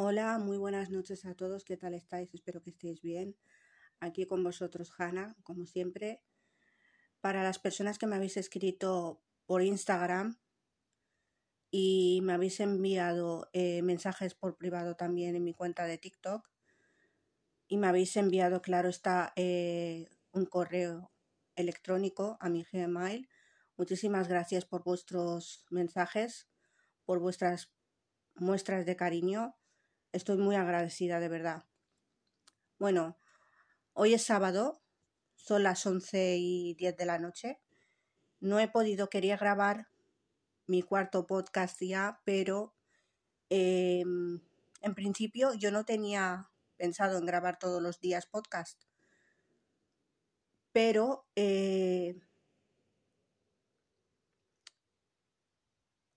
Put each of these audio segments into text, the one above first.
Hola, muy buenas noches a todos. ¿Qué tal estáis? Espero que estéis bien. Aquí con vosotros, Hanna, como siempre. Para las personas que me habéis escrito por Instagram y me habéis enviado eh, mensajes por privado también en mi cuenta de TikTok y me habéis enviado, claro, está eh, un correo electrónico a mi Gmail. Muchísimas gracias por vuestros mensajes, por vuestras muestras de cariño Estoy muy agradecida, de verdad. Bueno, hoy es sábado, son las 11 y 10 de la noche. No he podido, quería grabar mi cuarto podcast ya, pero em, en principio yo no tenía pensado en grabar todos los días podcast. Pero eh,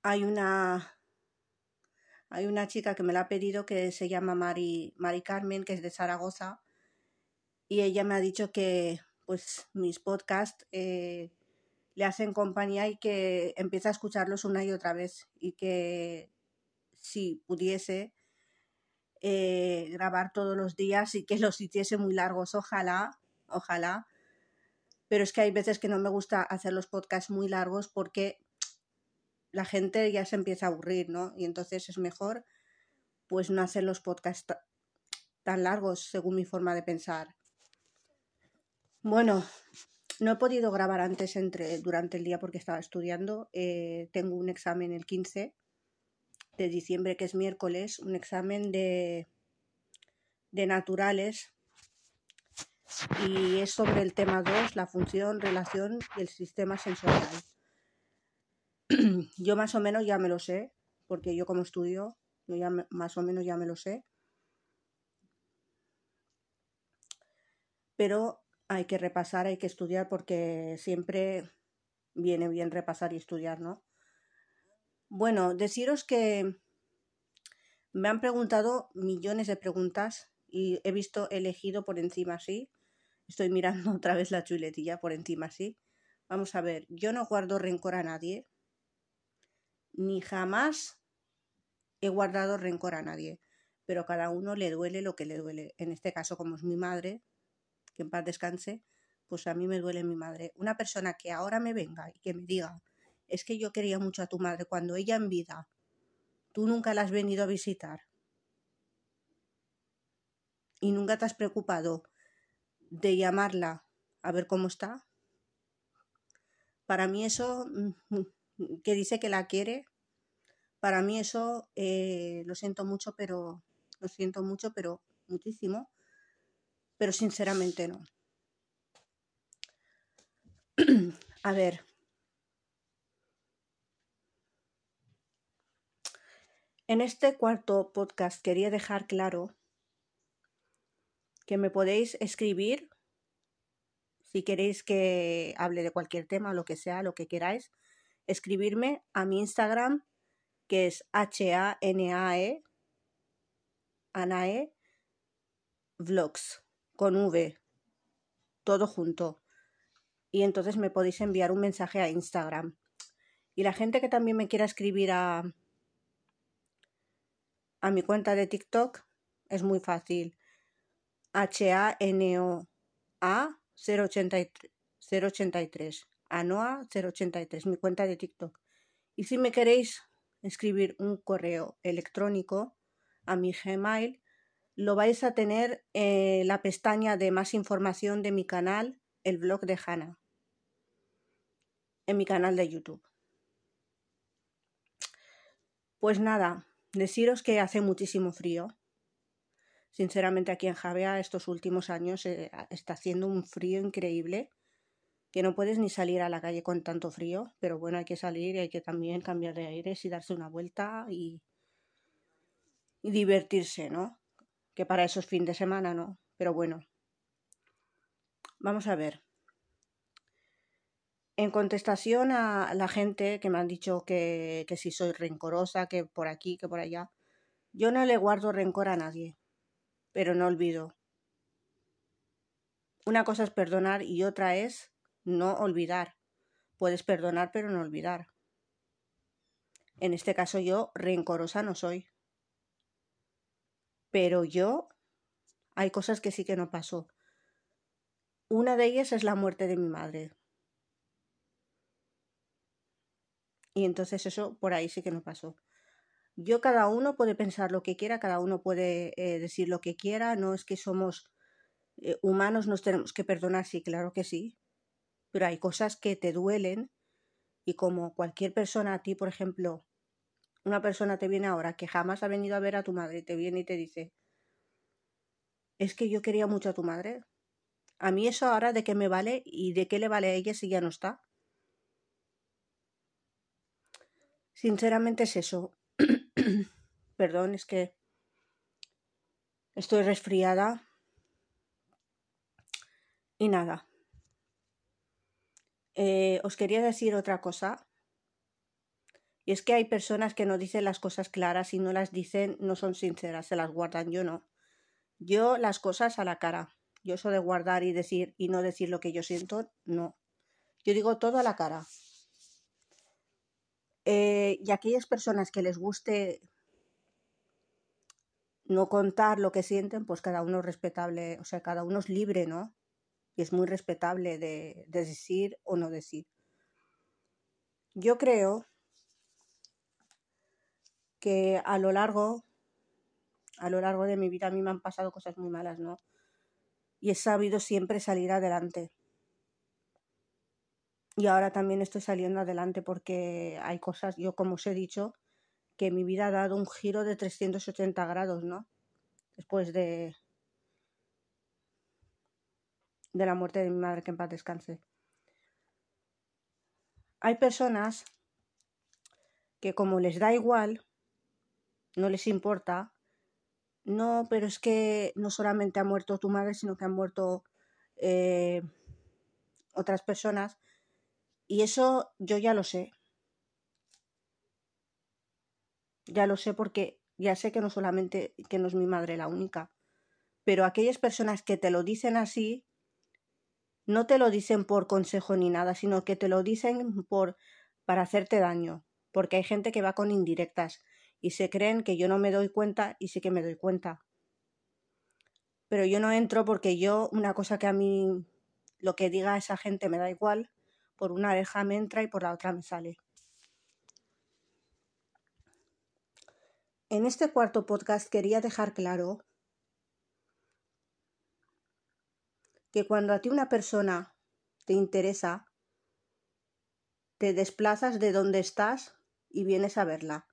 hay una hay una chica que me la ha pedido que se llama Mari, Mari Carmen, que es de Zaragoza, y ella me ha dicho que pues mis podcasts eh, le hacen compañía y que empieza a escucharlos una y otra vez y que si pudiese eh, grabar todos los días y que los hiciese muy largos, ojalá, ojalá. Pero es que hay veces que no me gusta hacer los podcasts muy largos porque la gente ya se empieza a aburrir, ¿no? Y entonces es mejor pues no hacer los podcasts tan largos según mi forma de pensar. Bueno, no he podido grabar antes entre, durante el día porque estaba estudiando. Eh, tengo un examen el 15 de diciembre, que es miércoles, un examen de, de naturales. Y es sobre el tema 2, la función, relación y el sistema sensorial. Yo más o menos ya me lo sé, porque yo como estudio, yo ya más o menos ya me lo sé. Pero hay que repasar, hay que estudiar porque siempre viene bien repasar y estudiar, ¿no? Bueno, deciros que me han preguntado millones de preguntas y he visto elegido por encima así. Estoy mirando otra vez la chuletilla por encima así. Vamos a ver, yo no guardo rencor a nadie, ni jamás he guardado rencor a nadie, pero cada uno le duele lo que le duele. En este caso, como es mi madre, que en paz descanse, pues a mí me duele mi madre. Una persona que ahora me venga y que me diga, es que yo quería mucho a tu madre cuando ella en vida, tú nunca la has venido a visitar y nunca te has preocupado de llamarla a ver cómo está. Para mí eso mm, que dice que la quiere, para mí eso eh, lo siento mucho, pero lo siento mucho, pero muchísimo, pero sinceramente no. A ver. En este cuarto podcast quería dejar claro que me podéis escribir si queréis que hable de cualquier tema, lo que sea, lo que queráis, escribirme a mi Instagram, que es H-A-N-A-E, Anae, Vlogs, con V, todo junto. Y entonces me podéis enviar un mensaje a Instagram. Y la gente que también me quiera escribir a, a mi cuenta de TikTok es muy fácil. H-A-N-O-A 083. Anoa 083, mi cuenta de TikTok. Y si me queréis escribir un correo electrónico a mi Gmail, lo vais a tener en la pestaña de más información de mi canal, el blog de Hanna, en mi canal de YouTube. Pues nada, deciros que hace muchísimo frío. Sinceramente aquí en Javea estos últimos años eh, está haciendo un frío increíble que no puedes ni salir a la calle con tanto frío, pero bueno, hay que salir y hay que también cambiar de aires y darse una vuelta y, divertirse, ¿no? Que para eso es fin de semana, ¿no? Pero bueno, vamos a ver. En contestación a la gente que me han dicho que, que si soy rencorosa, que por aquí, que por allá, yo no le guardo rencor a nadie, pero no olvido. Una cosa es perdonar y otra es no olvidar. Puedes perdonar pero no olvidar. En este caso yo rencorosa no soy. Pero yo, hay cosas que sí que no pasó. Una de ellas es la muerte de mi madre. Y entonces eso por ahí sí que no pasó. Yo cada uno puede pensar lo que quiera, cada uno puede eh, decir lo que quiera, no es que somos eh, humanos, nos tenemos que perdonar, sí, claro que sí, pero hay cosas que te duelen y como cualquier persona a ti, por ejemplo, una persona te viene ahora que jamás ha venido a ver a tu madre, te viene y te dice, es que yo quería mucho a tu madre. A mí eso ahora de qué me vale y de qué le vale a ella si ya no está. Sinceramente es eso. Perdón, es que estoy resfriada. Y nada. Eh, os quería decir otra cosa. Y es que hay personas que no dicen las cosas claras y no las dicen, no son sinceras, se las guardan. Yo no. Yo las cosas a la cara. Yo eso de guardar y decir y no decir lo que yo siento, no. Yo digo todo a la cara. Eh, y aquellas personas que les guste no contar lo que sienten, pues cada uno es respetable, o sea, cada uno es libre, ¿no? Y es muy respetable de, de decir o no decir. Yo creo que a lo largo, a lo largo de mi vida a mí me han pasado cosas muy malas, ¿no? Y he sabido siempre salir adelante y ahora también estoy saliendo adelante porque hay cosas, yo como os he dicho, que mi vida ha dado un giro de 380 grados, ¿no? Después de, de la muerte de mi madre, que en paz descanse. Hay personas que como les da igual, no les importa, no, pero es que no solamente ha muerto tu madre, sino que han muerto eh, otras personas y eso yo ya lo sé. Ya lo sé porque ya sé que no solamente que no es mi madre la única, pero aquellas personas que te lo dicen así no te lo dicen por consejo ni nada, sino que te lo dicen por para hacerte daño, porque hay gente que va con indirectas y se creen que yo no me doy cuenta y sí que me doy cuenta. Pero yo no entro porque yo una cosa que a mí lo que diga esa gente me da igual por una oreja me entra y por la otra me sale. En este cuarto podcast quería dejar claro que cuando a ti una persona te interesa, te desplazas de donde estás y vienes a verla.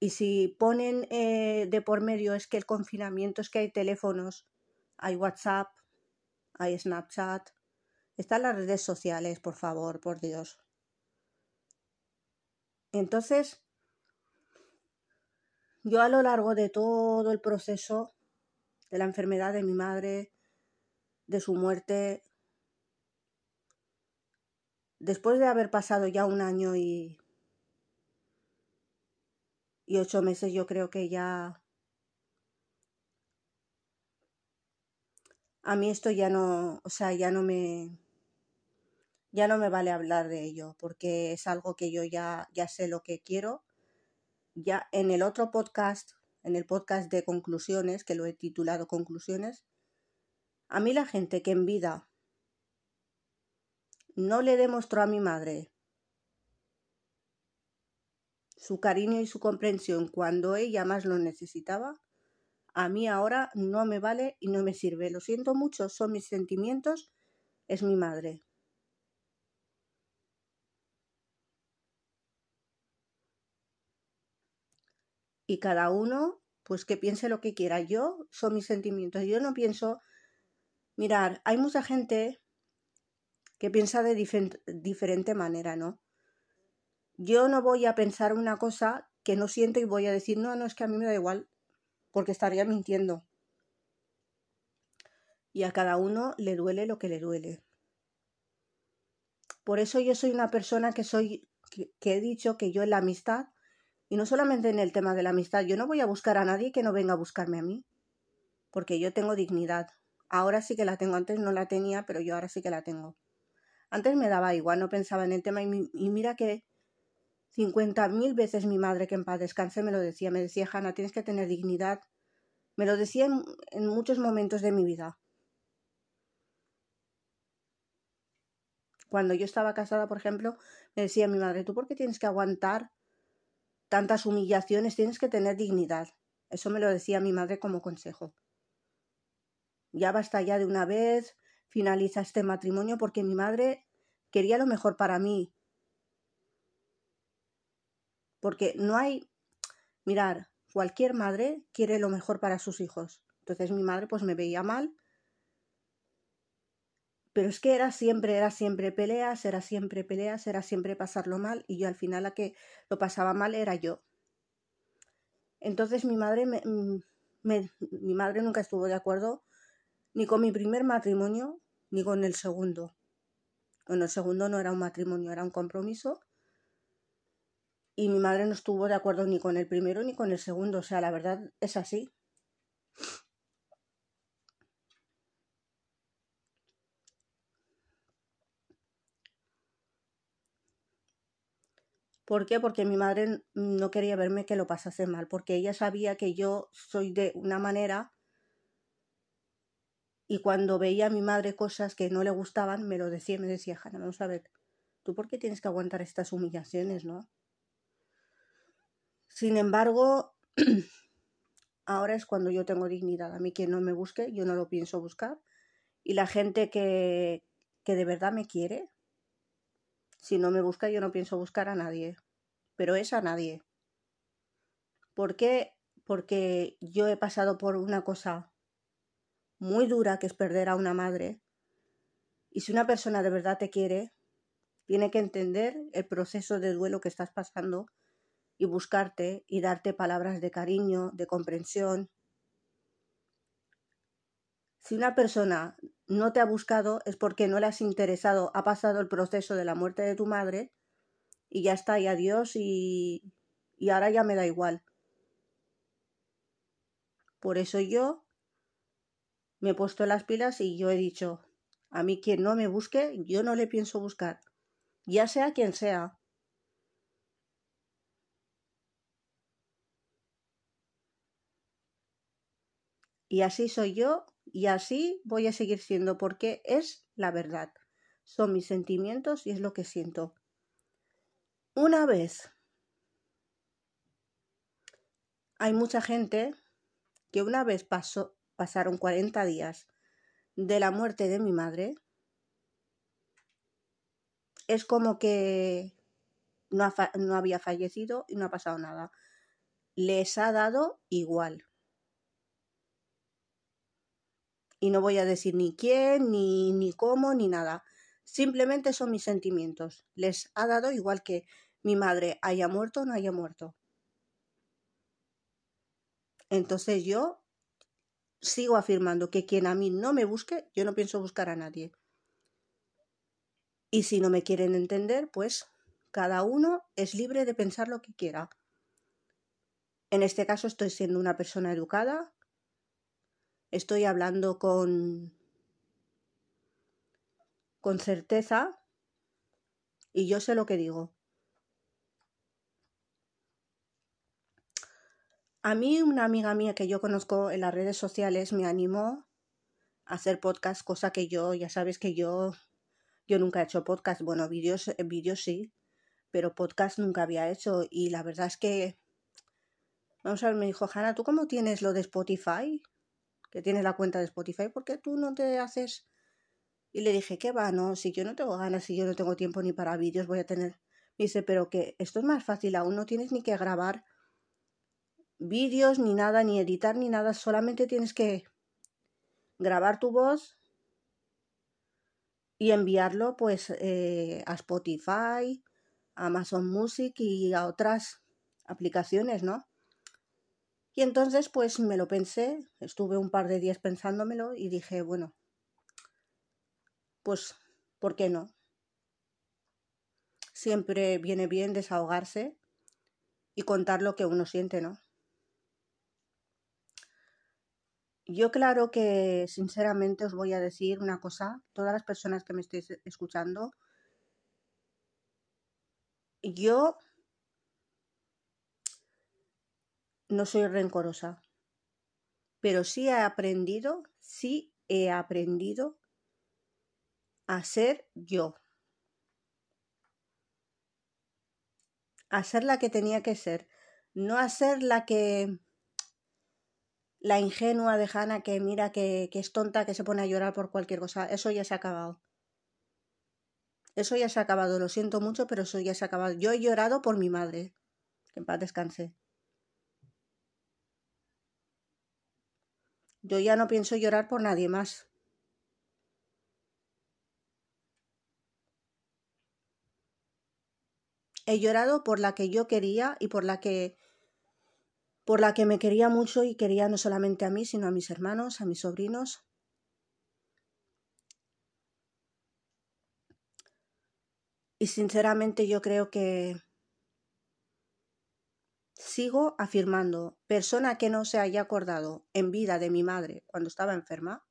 Y si ponen eh, de por medio es que el confinamiento es que hay teléfonos, hay WhatsApp, hay Snapchat, están las redes sociales, por favor, por Dios. Entonces, yo a lo largo de todo el proceso de la enfermedad de mi madre, de su muerte, después de haber pasado ya un año y, y ocho meses, yo creo que ya a mí esto ya no, o sea, ya no me, ya no me vale hablar de ello porque es algo que yo ya, ya sé lo que quiero. Ya en el otro podcast, en el podcast de conclusiones, que lo he titulado Conclusiones, a mí la gente que en vida no le demostró a mi madre su cariño y su comprensión cuando ella más lo necesitaba, a mí ahora no me vale y no me sirve. Lo siento mucho, son mis sentimientos, es mi madre. y cada uno pues que piense lo que quiera. Yo son mis sentimientos. Yo no pienso, mirar, hay mucha gente que piensa de diferente manera, ¿no? Yo no voy a pensar una cosa que no siento y voy a decir, no, no, es que a mí me da igual, porque estaría mintiendo. Y a cada uno le duele lo que le duele. Por eso yo soy una persona que soy, que he dicho que yo en la amistad y no solamente en el tema de la amistad, yo no voy a buscar a nadie que no venga a buscarme a mí, porque yo tengo dignidad. Ahora sí que la tengo, antes no la tenía, pero yo ahora sí que la tengo. Antes me daba igual, no pensaba en el tema y, mira que, cincuenta mil veces mi madre, que en paz descanse, me lo decía. Me decía, Hanna, tienes que tener dignidad. Me lo decía en, en muchos momentos de mi vida. Cuando yo estaba casada, por ejemplo, me decía mi madre, ¿tú por qué tienes que aguantar tantas humillaciones? Tienes que tener dignidad. Eso me lo decía mi madre como consejo. Ya basta ya de una vez, finaliza este matrimonio porque mi madre quería lo mejor para mí. Porque no hay, mirar, cualquier madre quiere lo mejor para sus hijos. Entonces mi madre pues me veía mal pero es que era siempre, era siempre peleas, era siempre peleas, era siempre pasarlo mal y yo al final la que lo pasaba mal era yo. Entonces mi madre me, mm, mi madre nunca estuvo de acuerdo ni con mi primer matrimonio ni con el segundo. Bueno, el segundo no era un matrimonio, era un compromiso. Y mi madre no estuvo de acuerdo ni con el primero ni con el segundo. O sea, la verdad es así. ¿Por qué? Porque mi madre no quería verme que lo pasase mal, porque ella sabía que yo soy de una manera y cuando veía a mi madre cosas que no le gustaban, me lo decía, me decía, Hanna, vamos a ver, ¿tú por qué tienes que aguantar estas humillaciones, no? Sin embargo, ahora es cuando yo tengo dignidad. A mí quien no me busque, yo no lo pienso buscar. Y la gente que, que de verdad me quiere, si no me busca, yo no pienso buscar a nadie. Pero es a nadie. ¿Por qué? Porque yo he pasado por una cosa muy dura que es perder a una madre. Y si una persona de verdad te quiere, tiene que entender el proceso de duelo que estás pasando y buscarte y darte palabras de cariño, de comprensión. Si una persona no te ha buscado es porque no le has interesado, ha pasado el proceso de la muerte de tu madre y ya está, y adiós y, y ahora ya me da igual. Por eso yo me he puesto las pilas y yo he dicho, a mí quien no me busque, yo no le pienso buscar, ya sea quien sea. Y así soy yo y así voy a seguir siendo porque es la verdad. Son mis sentimientos y es lo que siento. Una vez hay mucha gente que una vez pasó, pasaron 40 días de la muerte de mi madre, es como que no, no había fallecido y no ha pasado nada. Les ha dado igual. y no voy a decir ni quién, ni, ni cómo, ni nada. Simplemente son mis sentimientos. Les ha dado igual que mi madre haya muerto o no haya muerto. Entonces yo sigo afirmando que quien a mí no me busque, yo no pienso buscar a nadie. Y si no me quieren entender, pues cada uno es libre de pensar lo que quiera. En este caso estoy siendo una persona educada, estoy hablando con, con certeza y yo sé lo que digo. A mí una amiga mía que yo conozco en las redes sociales me animó a hacer podcast, cosa que yo, ya sabes que yo, yo nunca he hecho podcast, bueno, vídeos, vídeos sí, pero podcast nunca había hecho y la verdad es que, vamos a ver, me dijo, Hanna, ¿tú cómo tienes lo de Spotify? que tienes la cuenta de Spotify, ¿por qué tú no te haces? Y le dije, ¿qué va? No, si yo no tengo ganas, si yo no tengo tiempo ni para vídeos, voy a tener. Me dice, pero que esto es más fácil, aún no tienes ni que grabar vídeos, ni nada, ni editar, ni nada, solamente tienes que grabar tu voz y enviarlo pues eh, a Spotify, a Amazon Music y a otras aplicaciones, ¿no? Y entonces pues me lo pensé, estuve un par de días pensándomelo y dije, bueno, pues, ¿por qué no? Siempre viene bien desahogarse y contar lo que uno siente, ¿no? Yo claro que sinceramente os voy a decir una cosa, todas las personas que me estéis escuchando, yo no soy rencorosa, pero sí he aprendido, sí he aprendido a ser yo. A ser la que tenía que ser, no a ser la que la ingenua de Hannah que mira que, que, es tonta, que se pone a llorar por cualquier cosa. Eso ya se ha acabado. Eso ya se ha acabado. Lo siento mucho, pero eso ya se ha acabado. Yo he llorado por mi madre. Que en paz descanse. Yo ya no pienso llorar por nadie más. He llorado por la que yo quería y por la que por la que me quería mucho y quería no solamente a mí, sino a mis hermanos, a mis sobrinos. Y sinceramente yo creo que sigo afirmando, persona que no se haya acordado en vida de mi madre cuando estaba enferma,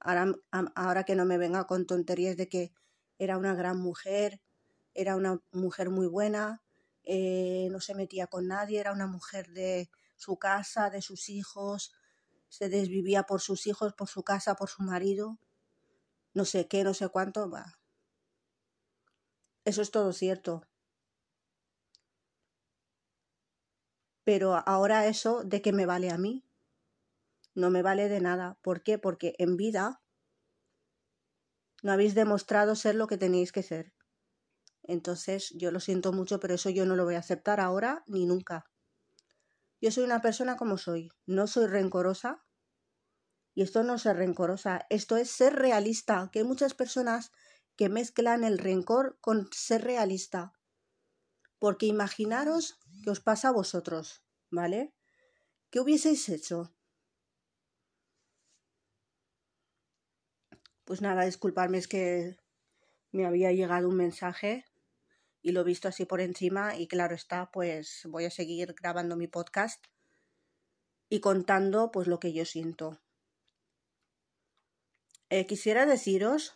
ahora, ahora que no me venga con tonterías de que era una gran mujer, era una mujer muy buena, eh, no se metía con nadie, era una mujer de su casa, de sus hijos, se desvivía por sus hijos, por su casa, por su marido, no sé qué, no sé cuánto, va. Eso es todo cierto. Pero ahora eso de que me vale a mí, no me vale de nada. ¿Por qué? Porque en vida no habéis demostrado ser lo que tenéis que ser. Entonces, yo lo siento mucho, pero eso yo no lo voy a aceptar ahora ni nunca. Yo soy una persona como soy, no soy rencorosa. Y esto no es ser rencorosa, esto es ser realista, que hay muchas personas que mezclan el rencor con ser realista. Porque imaginaros que os pasa a vosotros, ¿vale? ¿Qué hubieseis hecho? Pues nada, disculparme, es que me había llegado un mensaje y lo he visto así por encima y claro está, pues voy a seguir grabando mi podcast y contando pues lo que yo siento. Eh, quisiera deciros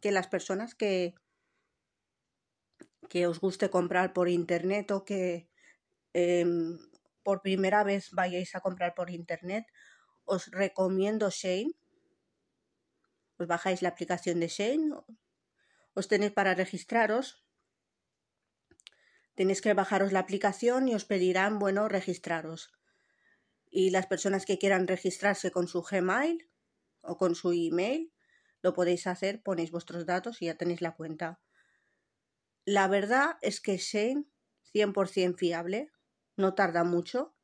que las personas que que os guste comprar por internet o que em, por primera vez vayáis a comprar por internet, os recomiendo Shane. Os bajáis la aplicación de Shane, os tenéis para registraros Tenéis que bajaros la aplicación y os pedirán, bueno, registraros. Y las personas que quieran registrarse con su Gmail o con su email, lo podéis hacer, ponéis vuestros datos y ya tenéis la cuenta. La verdad es que Shane, 100% fiable, no tarda mucho.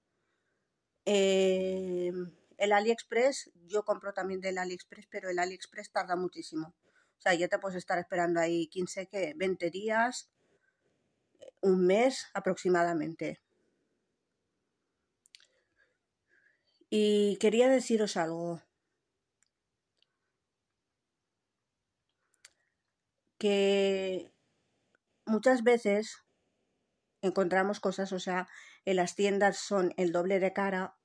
Eh, el AliExpress, yo compro también del AliExpress, pero el AliExpress tarda muchísimo. O sea, ya te puedes estar esperando ahí 15, que 20 días, un mes aproximadamente. Y quería deciros algo. Que muchas veces encontramos cosas, o sea, en las tiendas son el doble de cara,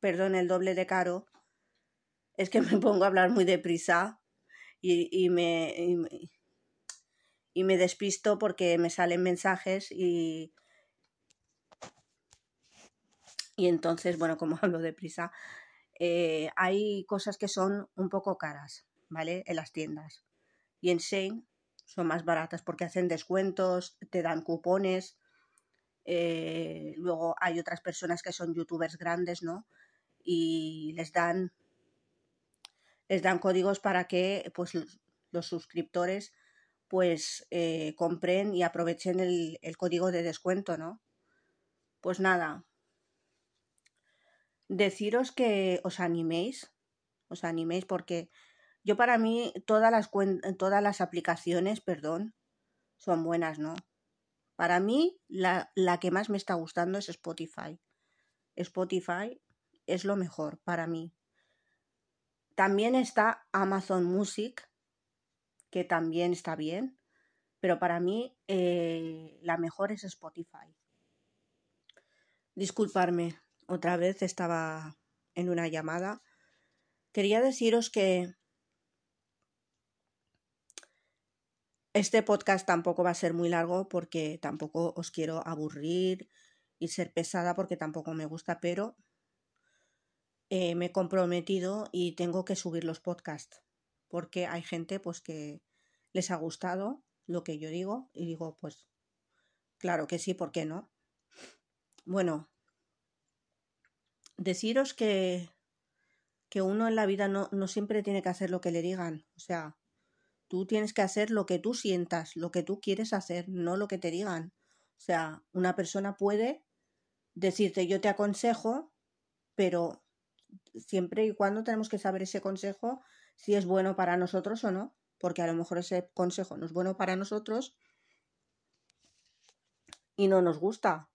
perdón, el doble de caro, es que me pongo a hablar muy deprisa y, y me, me despisto porque me salen mensajes y, y entonces, bueno, como hablo deprisa, eh, hay cosas que son un poco caras, ¿vale? En las tiendas. Y en Shane son más baratas porque hacen descuentos, te dan cupones. Eh, luego hay otras personas que son youtubers grandes, ¿no? Y les dan les dan códigos para que pues los suscriptores pues eh, compren y aprovechen el, el código de descuento, ¿no? Pues nada, deciros que os animéis, os animéis porque yo para mí todas las, todas las aplicaciones, perdón, son buenas, ¿no? Para mí la, la, que más me está gustando es Spotify. Spotify es lo mejor para mí. También está Amazon Music, que también está bien, pero para mí eh, la mejor es Spotify. Disculparme, otra vez estaba en una llamada. Quería deciros que Este podcast tampoco va a ser muy largo porque tampoco os quiero aburrir y ser pesada porque tampoco me gusta, pero eh, me he comprometido y tengo que subir los podcasts porque hay gente pues que les ha gustado lo que yo digo y digo pues claro que sí, ¿por qué no? Bueno, deciros que, que uno en la vida no, no siempre tiene que hacer lo que le digan, o sea, Tú tienes que hacer lo que tú sientas, lo que tú quieres hacer, no lo que te digan. O sea, una persona puede decirte yo te aconsejo, pero siempre y cuando tenemos que saber ese consejo si es bueno para nosotros o no, porque a lo mejor ese consejo no es bueno para nosotros y no nos gusta.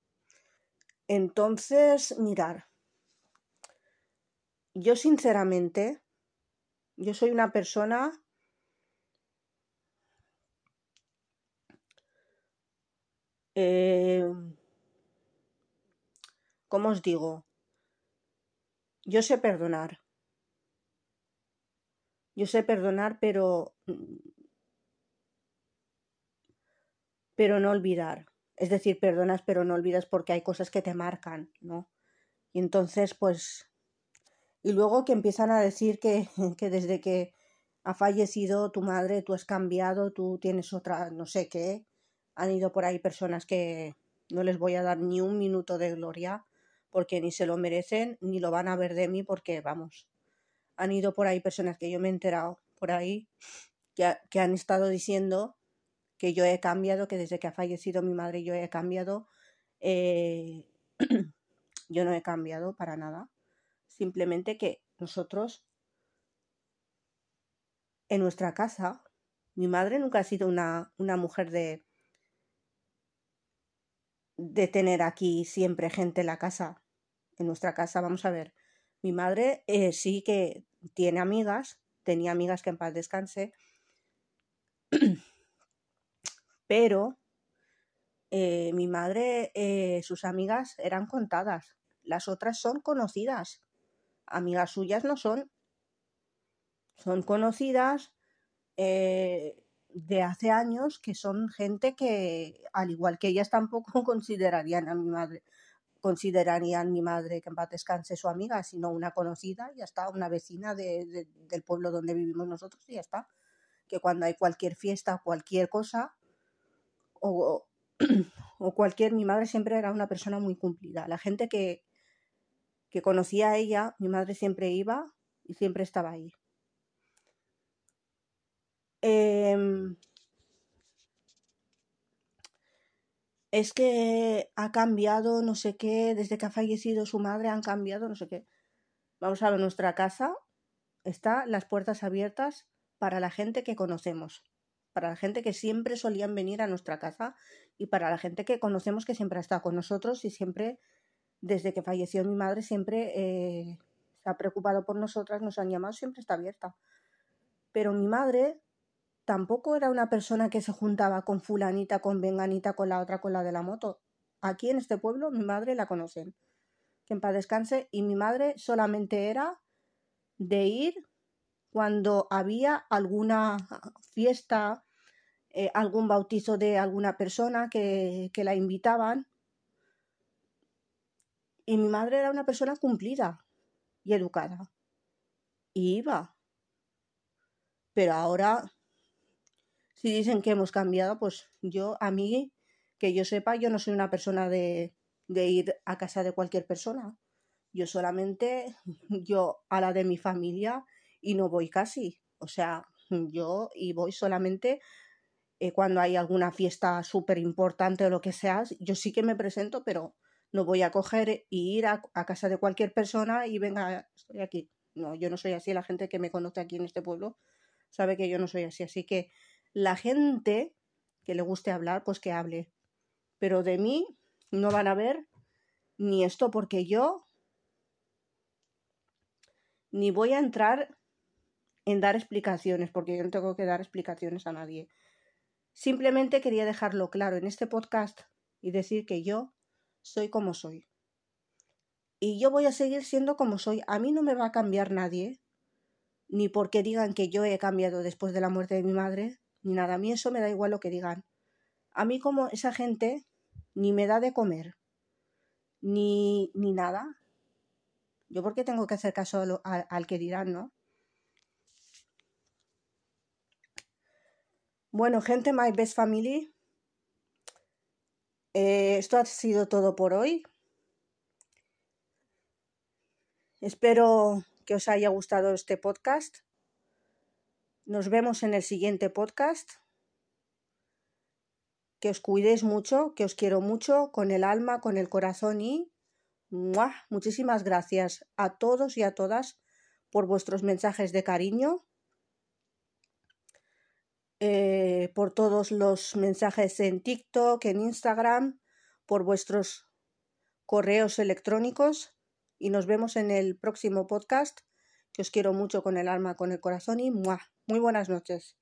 Entonces, mirar, yo sinceramente, yo soy una persona Eh, ¿Cómo os digo? Yo sé perdonar. Yo sé perdonar, pero. Pero no olvidar. Es decir, perdonas, pero no olvidas porque hay cosas que te marcan, ¿no? Y entonces, pues. Y luego que empiezan a decir que, que desde que ha fallecido tu madre, tú has cambiado, tú tienes otra, no sé qué, han ido por ahí personas que no les voy a dar ni un minuto de gloria porque ni se lo merecen ni lo van a ver de mí porque vamos. Han ido por ahí personas que yo me he enterado por ahí que, han estado diciendo que yo he cambiado, que desde que ha fallecido mi madre yo he cambiado. Eh, yo no he cambiado para nada. Simplemente que nosotros en nuestra casa, mi madre nunca ha sido una, una mujer de, de tener aquí siempre gente en la casa. En nuestra casa, vamos a ver, mi madre eh, sí que tiene amigas, tenía amigas que en paz descanse, pero eh, mi madre, eh, sus amigas eran contadas, las otras son conocidas, amigas suyas no son, son conocidas, de hace años que son gente que, al igual que ellas, tampoco considerarían a mi madre, considerarían mi madre que en paz descanse su amiga, sino una conocida, ya está, una vecina de, del pueblo donde vivimos nosotros y ya está. Que cuando hay cualquier fiesta, cualquier cosa, o, o cualquier, mi madre siempre era una persona muy cumplida. La gente que, que conocía a ella, mi madre siempre iba y siempre estaba ahí. Em, es que ha cambiado no sé qué, desde que ha fallecido su madre han cambiado no sé qué. Vamos a ver, nuestra casa está las puertas abiertas para la gente que conocemos, para la gente que siempre solían venir a nuestra casa y para la gente que conocemos que siempre ha estado con nosotros y siempre, desde que falleció mi madre, siempre eh, ha preocupado por nosotras, nos han llamado, siempre está abierta. Pero mi madre tampoco era una persona que se juntaba con fulanita, con venganita, con la otra, con la de la moto. Aquí en este pueblo mi madre la conocen. Que en paz descanse. Y mi madre solamente era de ir cuando había alguna fiesta, eh, algún bautizo de alguna persona que, que la invitaban. Y mi madre era una persona cumplida y educada. Y iba. Pero ahora si dicen que hemos cambiado, pues yo, a mí, que yo sepa, yo no soy una persona de, de ir a casa de cualquier persona. Yo solamente, yo a la de mi familia y no voy casi. O sea, yo y voy solamente eh, cuando hay alguna fiesta súper importante o lo que sea, yo sí que me presento, pero no voy a coger e ir a, a, casa de cualquier persona y venga, estoy aquí. No, yo no soy así. La gente que me conoce aquí en este pueblo sabe que yo no soy así. Así que la gente que le guste hablar, pues que hable. Pero de mí no van a ver ni esto porque yo ni voy a entrar en dar explicaciones, porque yo no tengo que dar explicaciones a nadie. Simplemente quería dejarlo claro en este podcast y decir que yo soy como soy. Y yo voy a seguir siendo como soy. A mí no me va a cambiar nadie, ni porque digan que yo he cambiado después de la muerte de mi madre, ni nada. A mí eso me da igual lo que digan. A mí como esa gente ni me da de comer, ni, ni nada. Yo porque tengo que hacer caso al que dirán, ¿no? Bueno, gente, my best family. Eh, esto ha sido todo por hoy. Espero que os haya gustado este podcast. Nos vemos en el siguiente podcast. Que os cuidéis mucho, que os quiero mucho, con el alma, con el corazón y... Muchísimas gracias a todos y a todas por vuestros mensajes de cariño eh, por todos los mensajes en TikTok, en Instagram, por vuestros correos electrónicos. Y nos vemos en el próximo podcast, que os quiero mucho con el alma, con el corazón y muy buenas noches.